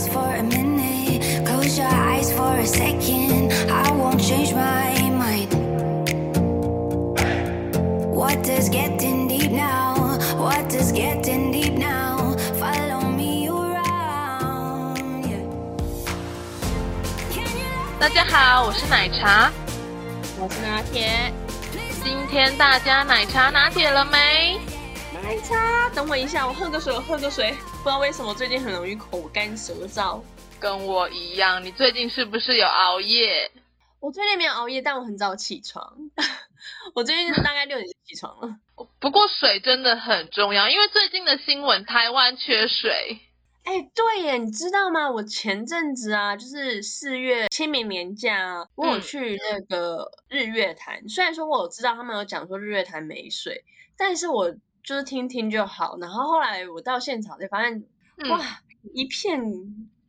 eyes for a minute, close your eyes for a second. I won't change my mind. What does getting deep now? What does getting deep now? Follow me around. Yeah. Can you 大家好，我是奶茶。我是拿铁，今天大家奶茶拿铁了没？奶茶，等我一下，我喝个水，我喝个水。不知道为什么最近很容易口干舌燥，跟我一样，你最近是不是有熬夜？我最近没有熬夜，但我很早起床。我最近大概六点就起床了。不过水真的很重要，因为最近的新闻，台湾缺水。哎，对耶，你知道吗？我前阵子啊，就是四月清明年假，我有去那个日月潭。嗯、虽然说我有知道他们有讲说日月潭没水，但是我就是听听就好。然后后来我到现场才发现，嗯、哇，一片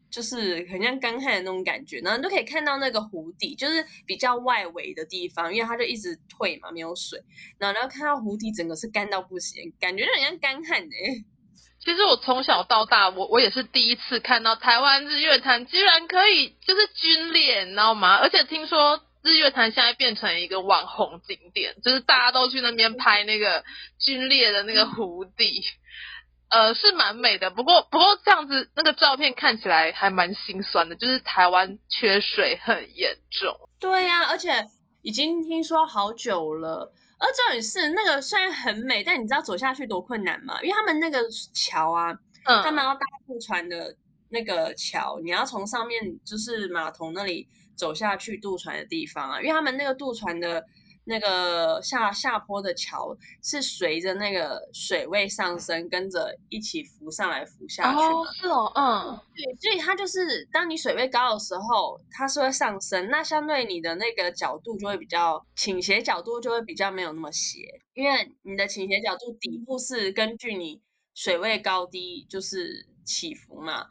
就是很像干旱的那种感觉。然后你都可以看到那个湖底，就是比较外围的地方，因为它就一直退嘛，没有水。然后然后看到湖底整个是干到不行，感觉就很像干旱哎。其实我从小到大，我我也是第一次看到台湾日月潭居然可以就是军列，你知道吗？而且听说日月潭现在变成一个网红景点，就是大家都去那边拍那个龟裂的那个湖底，呃，是蛮美的。不过不过这样子那个照片看起来还蛮心酸的，就是台湾缺水很严重。对呀、啊，而且已经听说好久了。而重点是那个虽然很美，但你知道走下去多困难吗？因为他们那个桥啊，嗯，他们要搭渡船的那个桥，你要从上面就是码头那里走下去渡船的地方啊，因为他们那个渡船的。那个下下坡的桥是随着那个水位上升，跟着一起浮上来浮下去。哦，是哦，嗯，对，所以它就是当你水位高的时候，它是会上升，那相对你的那个角度就会比较倾斜，角度就会比较没有那么斜，因为你的倾斜角度底部是根据你水位高低就是起伏嘛。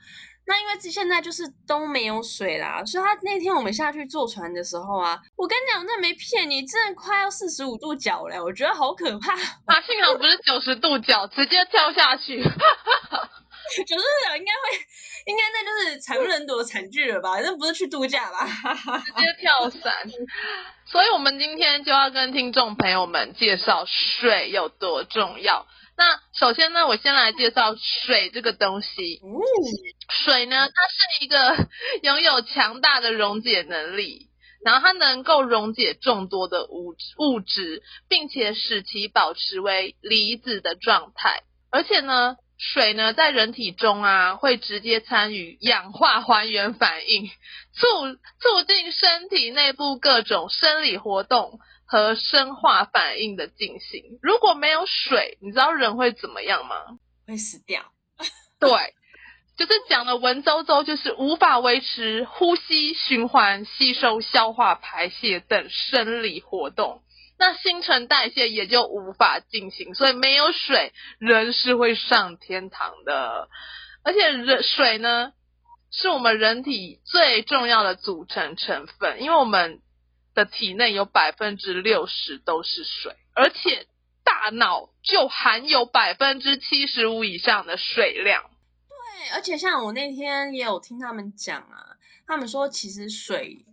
那因为现在就是都没有水啦，所以他那天我们下去坐船的时候啊，我跟你讲，那没骗你，真的快要四十五度角了，我觉得好可怕。啊，幸好不是九十度角，直接跳下去。九十度角应该会，应该那就是惨不忍睹的惨剧了吧？那不是去度假吧？直接跳伞。所以我们今天就要跟听众朋友们介绍水有多重要。那首先呢，我先来介绍水这个东西。嗯，水呢，它是一个 拥有强大的溶解能力，然后它能够溶解众多的物物质，并且使其保持为离子的状态。而且呢，水呢在人体中啊，会直接参与氧化还原反应，促促进身体内部各种生理活动。和生化反应的进行，如果没有水，你知道人会怎么样吗？会死掉。对，就是讲的文绉绉，就是无法维持呼吸、循环、吸收、消化、排泄等生理活动，那新陈代谢也就无法进行，所以没有水，人是会上天堂的。而且人水呢，是我们人体最重要的组成成分，因为我们。的体内有百分之六十都是水，而且大脑就含有百分之七十五以上的水量。对，而且像我那天也有听他们讲啊，他们说其实水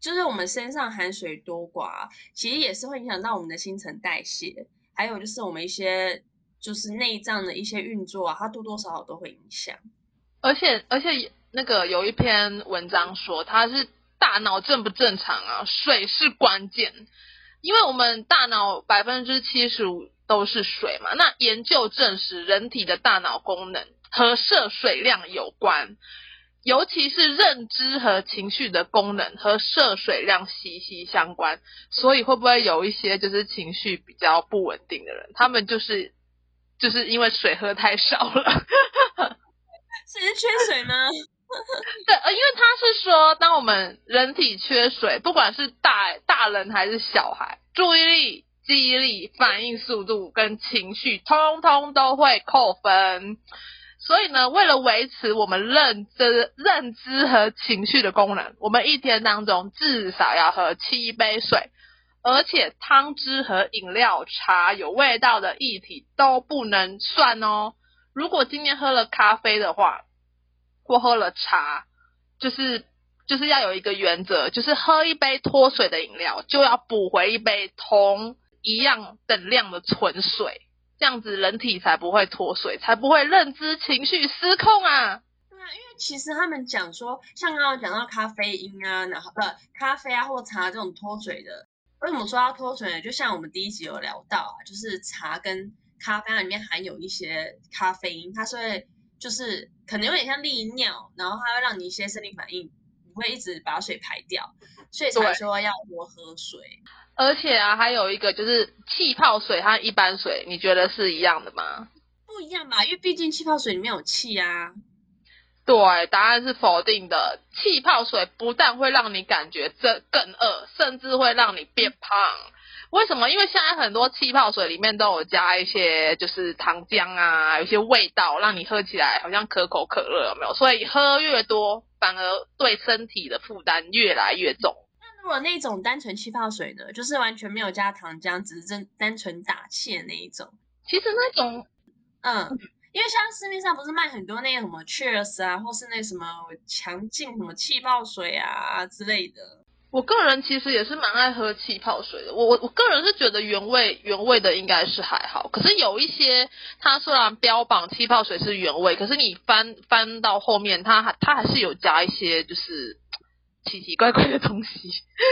就是我们身上含水多寡，其实也是会影响到我们的新陈代谢，还有就是我们一些就是内脏的一些运作啊，它多多少少都会影响。而且而且那个有一篇文章说它是。大脑正不正常啊？水是关键，因为我们大脑百分之七十五都是水嘛。那研究证实，人体的大脑功能和摄水量有关，尤其是认知和情绪的功能和摄水量息息相关。所以会不会有一些就是情绪比较不稳定的人，他们就是就是因为水喝太少了？是缺水吗？对，呃，因为他是说，当我们人体缺水，不管是大大人还是小孩，注意力、记忆力、反应速度跟情绪，通通都会扣分。所以呢，为了维持我们认知、认知和情绪的功能，我们一天当中至少要喝七杯水，而且汤汁和饮料、茶有味道的液体都不能算哦。如果今天喝了咖啡的话，或喝了茶，就是就是要有一个原则，就是喝一杯脱水的饮料，就要补回一杯同一样等量的纯水，这样子人体才不会脱水，才不会认知情绪失控啊。对啊，因为其实他们讲说，像刚刚讲到咖啡因啊，然后不咖啡啊或茶这种脱水的，为什么说要脱水呢？就像我们第一集有聊到啊，就是茶跟咖啡里面含有一些咖啡因，它是会就是可能有点像利尿，然后它会让你一些生理反应，你会一直把水排掉，所以才说要多喝水。而且啊，还有一个就是气泡水和一般水，你觉得是一样的吗？不一样吧，因为毕竟气泡水里面有气啊。对，答案是否定的。气泡水不但会让你感觉这更饿，甚至会让你变胖。为什么？因为现在很多气泡水里面都有加一些就是糖浆啊，有些味道，让你喝起来好像可口可乐，有没有？所以喝越多，反而对身体的负担越来越重。那如果那种单纯气泡水呢？就是完全没有加糖浆，只是真单纯打气的那一种。其实那种，嗯。因为像市面上不是卖很多那个什么 Cheers 啊，或是那什么强劲什么气泡水啊之类的。我个人其实也是蛮爱喝气泡水的。我我我个人是觉得原味原味的应该是还好，可是有一些它虽然标榜气泡水是原味，可是你翻翻到后面，它还它还是有加一些就是奇奇怪怪的东西，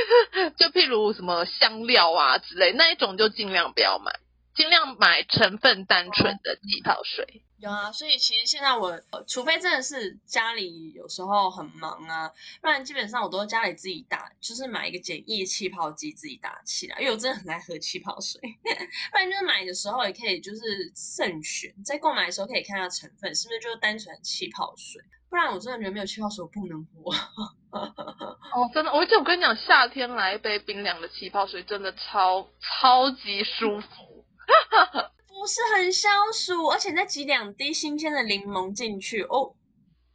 就譬如什么香料啊之类，那一种就尽量不要买，尽量买成分单纯的气泡水。有啊，所以其实现在我，除非真的是家里有时候很忙啊，不然基本上我都家里自己打，就是买一个简易气泡机自己打气啦。因为我真的很爱喝气泡水，不然就是买的时候也可以就是慎选，在购买的时候可以看下成分是不是就是单纯气泡水，不然我真的觉得没有气泡水我不能活。哦，真的，而且我跟你讲，夏天来一杯冰凉的气泡水真的超超级舒服。不是很消暑，而且再挤两滴新鲜的柠檬进去哦，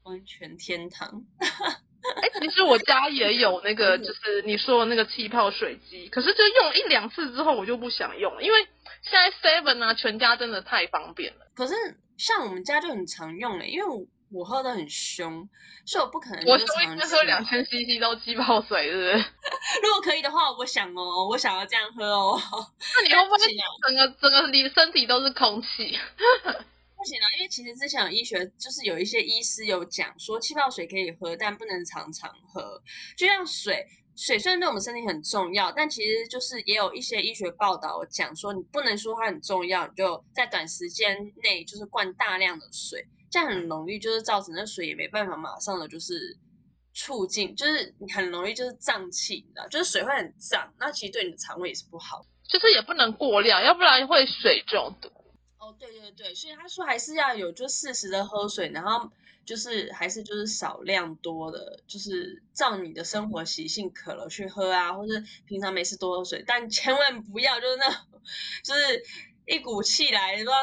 完全天堂。哎、欸，其实我家也有那个，就是你说的那个气泡水机，可是就用一两次之后，我就不想用了，因为现在 Seven 啊，全家真的太方便了。可是像我们家就很常用诶，因为我。喝的很凶，所以我不可能。我说一次喝两千 CC 都气泡水，是不是？如果可以的话，我想哦，我想要这样喝哦。那你 会不会整个整个你身体都是空气？不行啊，因为其实之前有医学，就是有一些医师有讲说，气泡水可以喝，但不能常常喝。就像水，水虽然对我们身体很重要，但其实就是也有一些医学报道讲说，你不能说它很重要，你就在短时间内就是灌大量的水。这样很容易就是造成那水也没办法马上的就是促进，就是你很容易就是胀气，你知道，就是水会很胀，那其实对你的肠胃也是不好，就是也不能过量，要不然会水中毒。哦，对对对，所以他说还是要有就适时的喝水，然后就是还是就是少量多的，就是照你的生活习性渴了去喝啊，或是平常没事多喝水，但千万不要就是那就是一股气来，不知道。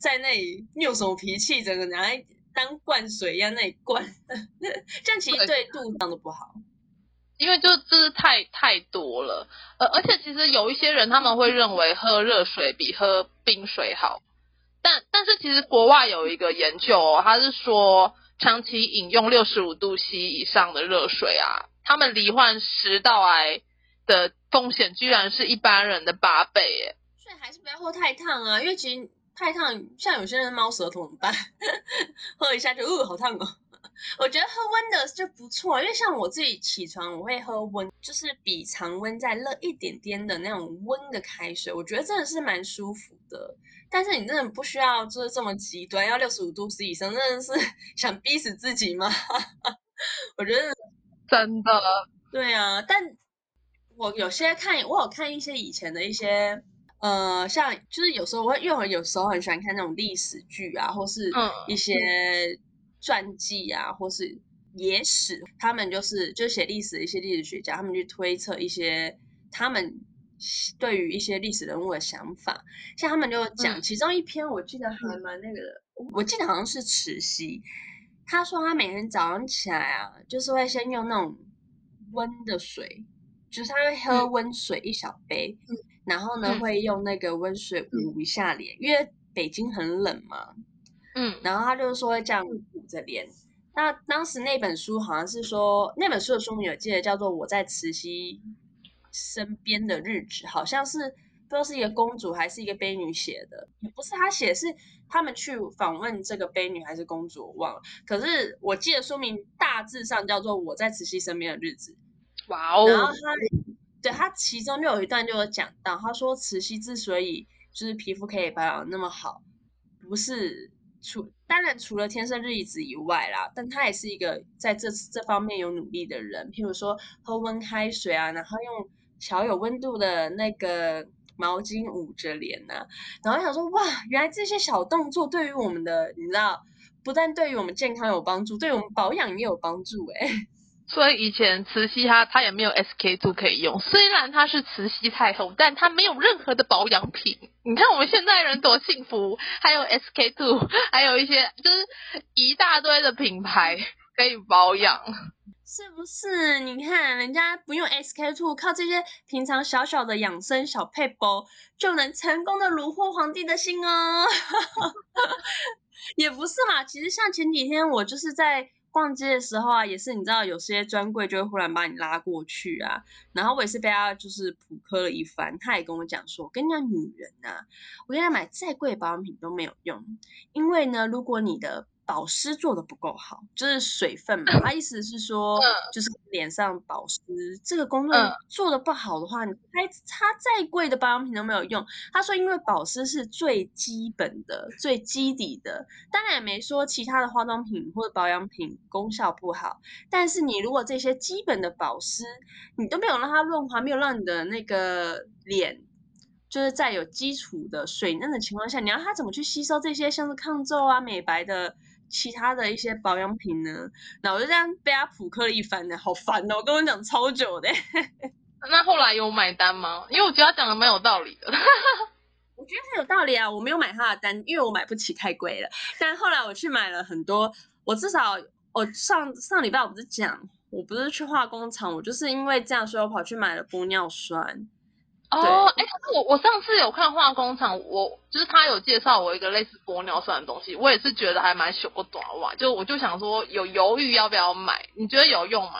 在那里，你有什么脾气？整个拿来当灌水一样那里灌，这样其实对肚子都不好。因为就就是太太多了，呃，而且其实有一些人他们会认为喝热水比喝冰水好，但但是其实国外有一个研究哦，他是说长期饮用六十五度 C 以上的热水啊，他们罹患食道癌的风险居然是一般人的八倍耶。所以还是不要喝太烫啊，因为其实。太烫，像有些人猫舌头怎么办？喝一下就，呃，好烫哦。我觉得喝温的就不错，因为像我自己起床，我会喝温，就是比常温再热一点点的那种温的开水，我觉得真的是蛮舒服的。但是你真的不需要就是这么极端，要六十五度 C 以上，真的是 想逼死自己吗？我觉得真的，对啊。但我有些看，我有看一些以前的一些。呃，像就是有时候我会，因为我有时候很喜欢看那种历史剧啊，或是一些传记啊，或是野史，他们就是就写历史的一些历史学家，他们去推测一些他们对于一些历史人物的想法。像他们就讲其中一篇，我记得还蛮那个的，我记得好像是慈禧，他说他每天早上起来啊，就是会先用那种温的水，就是他会喝温水一小杯。然后呢，会用那个温水捂一下脸，嗯、因为北京很冷嘛。嗯，然后他就说会这样捂着脸。那当时那本书好像是说，那本书的书名我记得叫做《我在慈禧身边的日子》，好像是不知道是一个公主还是一个悲女写的，也不是他写，是他们去访问这个悲女还是公主，我忘了。可是我记得书名大致上叫做《我在慈禧身边的日子》。哇哦！然后他对他其中就有一段就有讲到，他说慈禧之所以就是皮肤可以保养那么好，不是。除当然除了天生丽质以外啦，但他也是一个在这这方面有努力的人。譬如说喝温开水啊，然后用小有温度的那个毛巾捂着脸呐、然后想说哇，原来这些小动作对于我们的，你知道，不但对于我们健康有帮助，对于我们保养也有帮助哎、所以以前慈禧她她也没有 SK two 可以用，虽然她是慈禧太后，但她没有任何的保养品。你看我们现在人多幸福，还有 SK two，还有一些就是一大堆的品牌可以保养，是不是？你看人家不用 SK two，靠这些平常小小的养生小配包，就能成功的虏获皇帝的心哦。也不是嘛，其实像前几天我就是在。逛街的时候啊，也是你知道，有些专柜就会忽然把你拉过去啊，然后我也是被他就是普科了一番，他也跟我讲说，我跟你讲，女人啊，我跟他买再贵的保养品都没有用，因为呢，如果你的保湿做的不够好，就是水分嘛。他意思是说，就是脸上保湿这个工作做的不好的话，你开擦再贵的保养品都没有用。他说，因为保湿是最基本的、最基底的，当然也没说其他的化妆品或者保养品功效不好。但是你如果这些基本的保湿你都没有让它润滑，没有让你的那个脸就是在有基础的水嫩的情况下，你要它怎么去吸收这些像是抗皱啊、美白的？其他的一些保养品呢，那我就这样被他普克了一番呢，好烦哦！我跟我讲超久的。那后来有买单吗？因为我觉得他讲的蛮有道理的。我觉得很有道理啊，我没有买他的单，因为我买不起，太贵了。但后来我去买了很多，我至少我上上礼拜我不是讲，我不是去化工厂，我就是因为这样，所以我跑去买了玻尿酸。哦，哎，我我上次有看化工厂，我就是他有介绍我一个类似玻尿酸的东西，我也是觉得还蛮小短哇，就我就想说有犹豫要不要买，你觉得有用吗？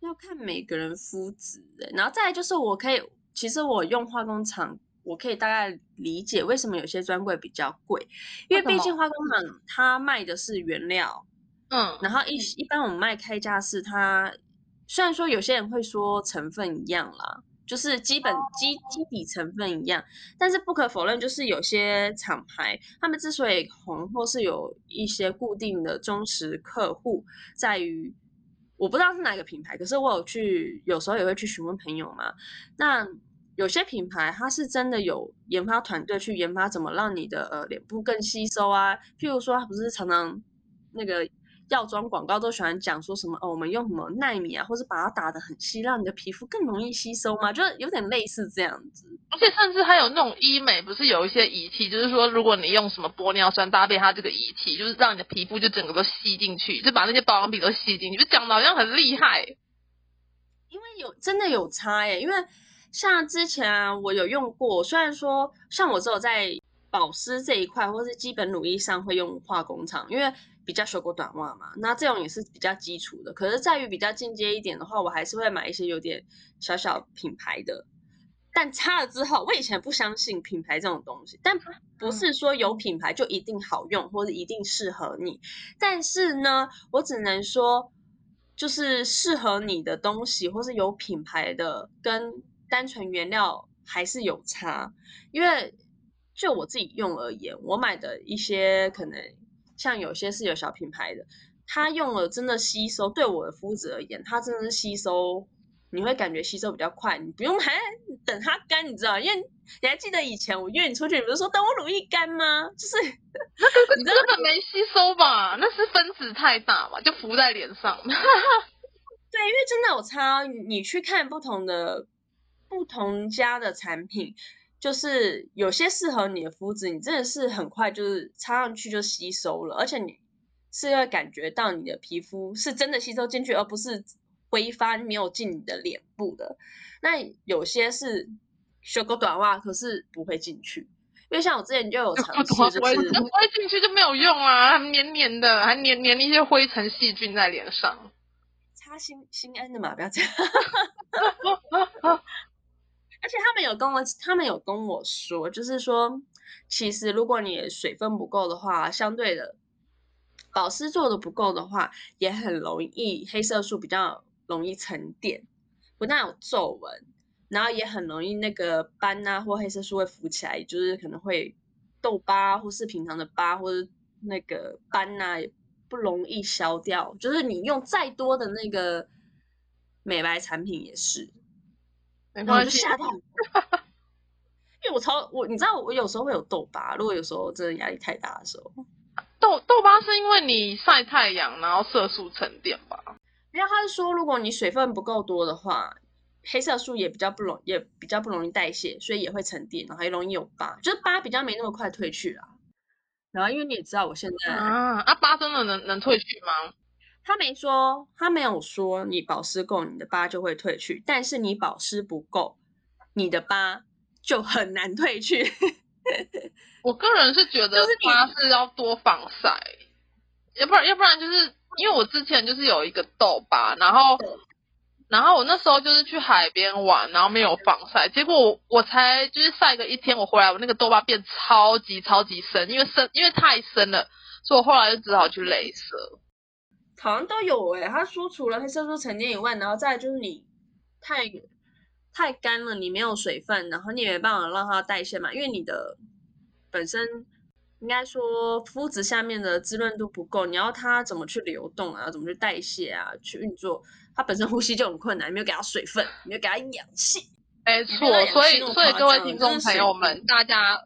要看每个人肤质，然后再来就是我可以，其实我用化工厂，我可以大概理解为什么有些专柜比较贵，因为毕竟化工厂它卖的是原料，嗯，然后一一般我们卖开价是，它虽然说有些人会说成分一样啦。就是基本基基底成分一样，但是不可否认，就是有些厂牌，他们之所以红，或是有一些固定的忠实客户，在于我不知道是哪个品牌，可是我有去，有时候也会去询问朋友嘛。那有些品牌，它是真的有研发团队去研发怎么让你的呃脸部更吸收啊。譬如说，它不是常常那个。药妆广告都喜欢讲说什么哦，我们用什么奈米啊，或者把它打得很细，让你的皮肤更容易吸收吗？就是有点类似这样子。而且甚至还有那种医美，不是有一些仪器，就是说如果你用什么玻尿酸搭配它这个仪器，就是让你的皮肤就整个都吸进去，就把那些保养品都吸进去，就讲的好像很厉害。因为有真的有差耶，因为像之前啊，我有用过，虽然说像我只有在保湿这一块或是基本乳液上会用化工厂，因为。比较修过短袜嘛，那这种也是比较基础的。可是在于比较进阶一点的话，我还是会买一些有点小小品牌的。但擦了之后，我以前不相信品牌这种东西，但不是说有品牌就一定好用或者一定适合你。但是呢，我只能说，就是适合你的东西或是有品牌的，跟单纯原料还是有差。因为就我自己用而言，我买的一些可能。像有些是有小品牌的，它用了真的吸收，对我的肤质而言，它真的是吸收，你会感觉吸收比较快，你不用还等它干，你知道？因为你还记得以前我约你出去，你不是说等我乳液干吗？就是你根本没吸收吧？那是分子太大嘛，就浮在脸上。对，因为真的有差，你去看不同的不同家的产品。就是有些适合你的肤质，你真的是很快就是擦上去就吸收了，而且你是会感觉到你的皮肤是真的吸收进去，而不是挥发没有进你的脸部的。那有些是修个短袜，可是不会进去。因为像我之前就有尝试，就是不会进去就没有用啊，黏黏的，还黏黏一些灰尘细菌在脸上。擦心心安的嘛，不要这样。而且他们有跟我，他们有跟我说，就是说，其实如果你水分不够的话，相对的保湿做的不够的话，也很容易黑色素比较容易沉淀，不但有皱纹。然后也很容易那个斑啊，或黑色素会浮起来，就是可能会痘疤，或是平常的疤，或者那个斑啊，也不容易消掉。就是你用再多的那个美白产品也是，没关系，就吓到，因为我超我，你知道我有时候会有痘疤，如果有时候真的压力太大的时候，痘痘疤是因为你晒太阳，然后色素沉淀吧？因为他是说，如果你水分不够多的话。黑色素也比较不容，也比较不容易代谢，所以也会沉淀，然后也容易有疤，就是疤比较没那么快褪去啊。然后因为你也知道我现在啊，啊疤真的能能褪去吗？他没说，他没有说你保湿够，你的疤就会褪去，但是你保湿不够，你的疤就很难褪去。我个人是觉得疤是要多防晒，要不然要不然就是因为我之前就是有一个痘疤，然后。然后我那时候就是去海边玩，然后没有防晒，结果我我才就是晒个一天，我回来我那个痘疤变超级超级深，因为深因为太深了，所以我后来就只好去镭射。好像都有诶、欸，他说除了黑色素沉淀以外，然后再就是你太太干了，你没有水分，然后你也没办法让它代谢嘛，因为你的本身应该说肤质下面的滋润度不够，你要它怎么去流动啊，怎么去代谢啊，去运作。它本身呼吸就很困难，没有给它水分，没有给它氧气。没错，所以所以各位听众朋友们，大家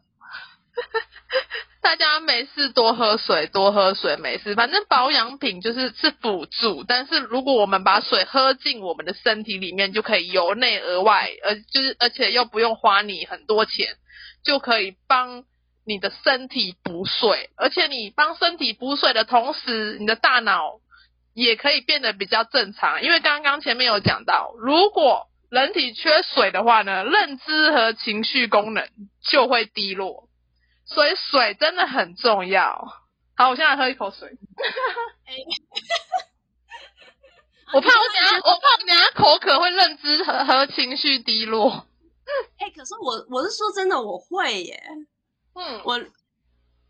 大家没事多喝水，多喝水没事。反正保养品就是是辅助，但是如果我们把水喝进我们的身体里面，就可以由内而外，而就是而且又不用花你很多钱，就可以帮你的身体补水。而且你帮身体补水的同时，你的大脑。也可以变得比较正常，因为刚刚前面有讲到，如果人体缺水的话呢，认知和情绪功能就会低落，所以水真的很重要。好，我现在喝一口水。我怕我等下，我怕我等下口渴会认知和和情绪低落。哎、欸，可是我我是说真的，我会耶。嗯，我。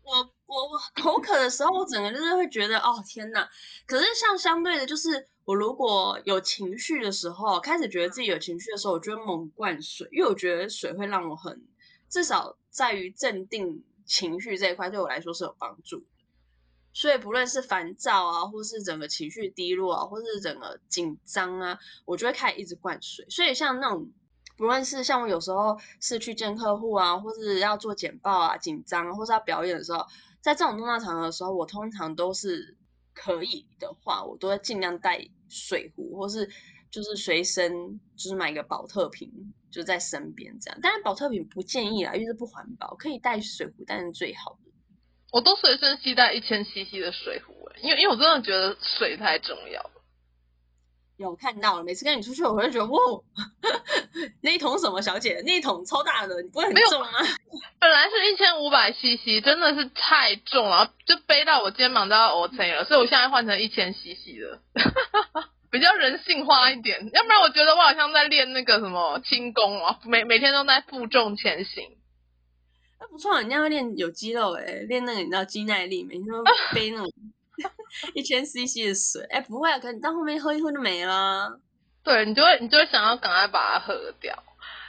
我我我口渴的时候，我整个就是会觉得哦天哪！可是像相对的，就是我如果有情绪的时候，开始觉得自己有情绪的时候，我就会猛灌水，因为我觉得水会让我很至少在于镇定情绪这一块，对我来说是有帮助。所以不论是烦躁啊，或是整个情绪低落啊，或是整个紧张啊，我就会开始一直灌水。所以像那种。不论是像我有时候是去见客户啊，或是要做简报啊，紧张，或是要表演的时候，在这种重大场合的时候，我通常都是可以的话，我都会尽量带水壶，或是就是随身就是买一个宝特瓶就在身边这样。当然宝特瓶不建议啦，因为是不环保，可以带水壶，但是最好的。我都随身携带一千 CC 的水壶，因为因为我真的觉得水太重要了。有看到了，每次跟你出去，我会觉得哇，那一桶什么小姐，那一桶超大的，你不会很重吗？本来是一千五百 CC，真的是太重了，就背到我肩膀都要 OK 了，所以我现在换成一千 CC 的，比较人性化一点。要不然我觉得我好像在练那个什么轻功啊，每每天都在负重前行。那不错，人家会练有肌肉诶，练那个你知道肌耐力，每天都 背那种。一千 CC 的水，哎、欸，不会啊，可能你到后面喝一喝就没了。对，你就会，你就会想要赶快把它喝掉。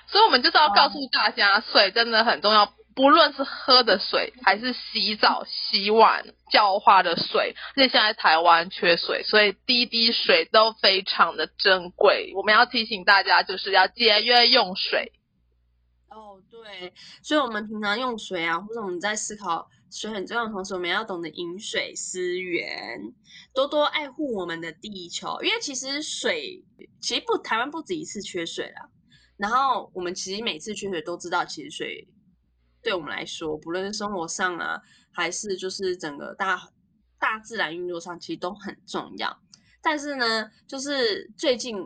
所以，我们就是要告诉大家，哦、水真的很重要，不论是喝的水，还是洗澡、洗碗、浇花的水。而且现在台湾缺水，所以滴滴水都非常的珍贵。我们要提醒大家，就是要节约用水。哦，对，所以我们平常用水啊，或者我们在思考。水很重要的同时，我们要懂得饮水思源，多多爱护我们的地球。因为其实水，其实不，台湾不止一次缺水了。然后我们其实每次缺水都知道，其实水对我们来说，不论是生活上啊，还是就是整个大大自然运作上，其实都很重要。但是呢，就是最近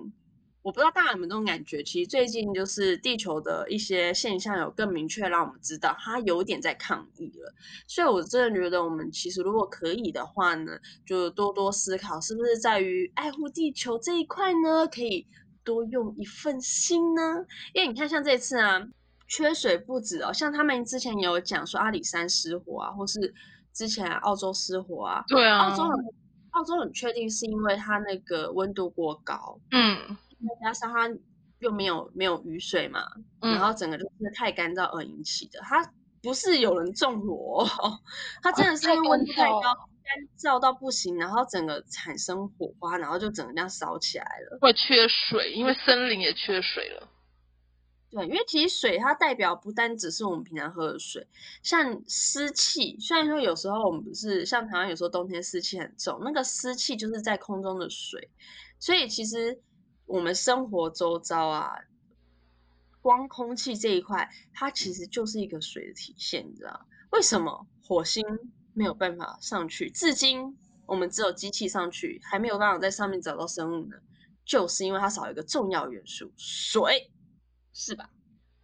我不知道大家有没有这种感觉，其实最近就是地球的一些现象有更明确让我们知道，它有点在抗议了。所以我真的觉得，我们其实如果可以的话呢，就多多思考，是不是在于爱护地球这一块呢，可以多用一份心呢？因为你看，像这次啊，缺水不止哦，像他们之前有讲说阿里山失火啊，或是之前澳洲失火啊，对啊，澳洲很澳洲很确定是因为它那个温度过高，嗯。再加上它又没有没有雨水嘛，嗯、然后整个就是太干燥而引起的。它不是有人种罗，它真的是因为温度太高，哦、干燥到不行，然后整个产生火花，然后就整个这样烧起来了。会缺水，因为森林也缺水了。对，因为其实水它代表不单只是我们平常喝的水，像湿气。虽然说有时候我们不是像台湾，有时候冬天湿气很重，那个湿气就是在空中的水，所以其实。我们生活周遭啊，光空气这一块，它其实就是一个水的体现，你知道？为什么火星没有办法上去？至今我们只有机器上去，还没有办法在上面找到生物呢？就是因为它少一个重要元素——水，是吧？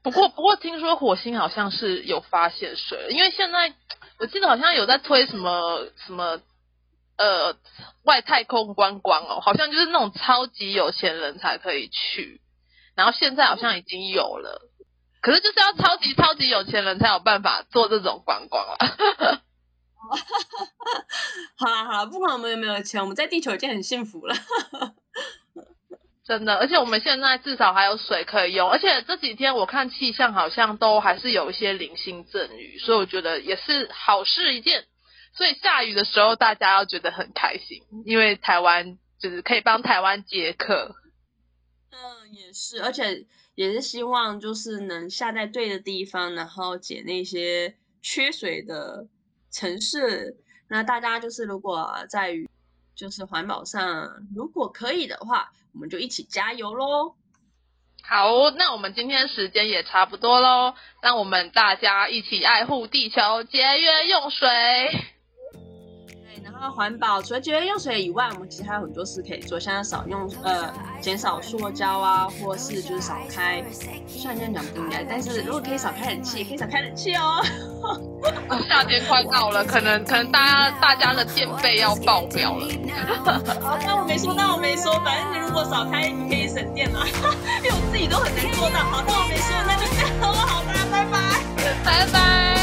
不过，不过听说火星好像是有发现水，因为现在我记得好像有在推什么什么。呃，外太空观光哦，好像就是那种超级有钱人才可以去，然后现在好像已经有了，可是就是要超级超级有钱人才有办法做这种观光了。好啦好啦，不管我们有没有钱，我们在地球已经很幸福了。真的，而且我们现在至少还有水可以用，而且这几天我看气象好像都还是有一些零星阵雨，所以我觉得也是好事一件。所以下雨的时候，大家要觉得很开心，因为台湾就是可以帮台湾解渴。嗯，也是，而且也是希望就是能下在对的地方，然后解那些缺水的城市。那大家就是如果在于就是环保上，如果可以的话，我们就一起加油喽！好，那我们今天时间也差不多喽，让我们大家一起爱护地球，节约用水。那环保除了节约用水以外，我们其实还有很多事可以做，像少用呃，减少塑胶啊，或是就是少开。虽然这样讲不应该，但是如果可以少开冷气，也可以少开冷气哦。夏天快到了，可能可能大家大家的电费要爆表了。好，那我没说，那我没说，反正你如果少开，你可以省电嘛。因为我自己都很难做到。好，那我没说，那就这样了。好，大家拜拜，拜拜。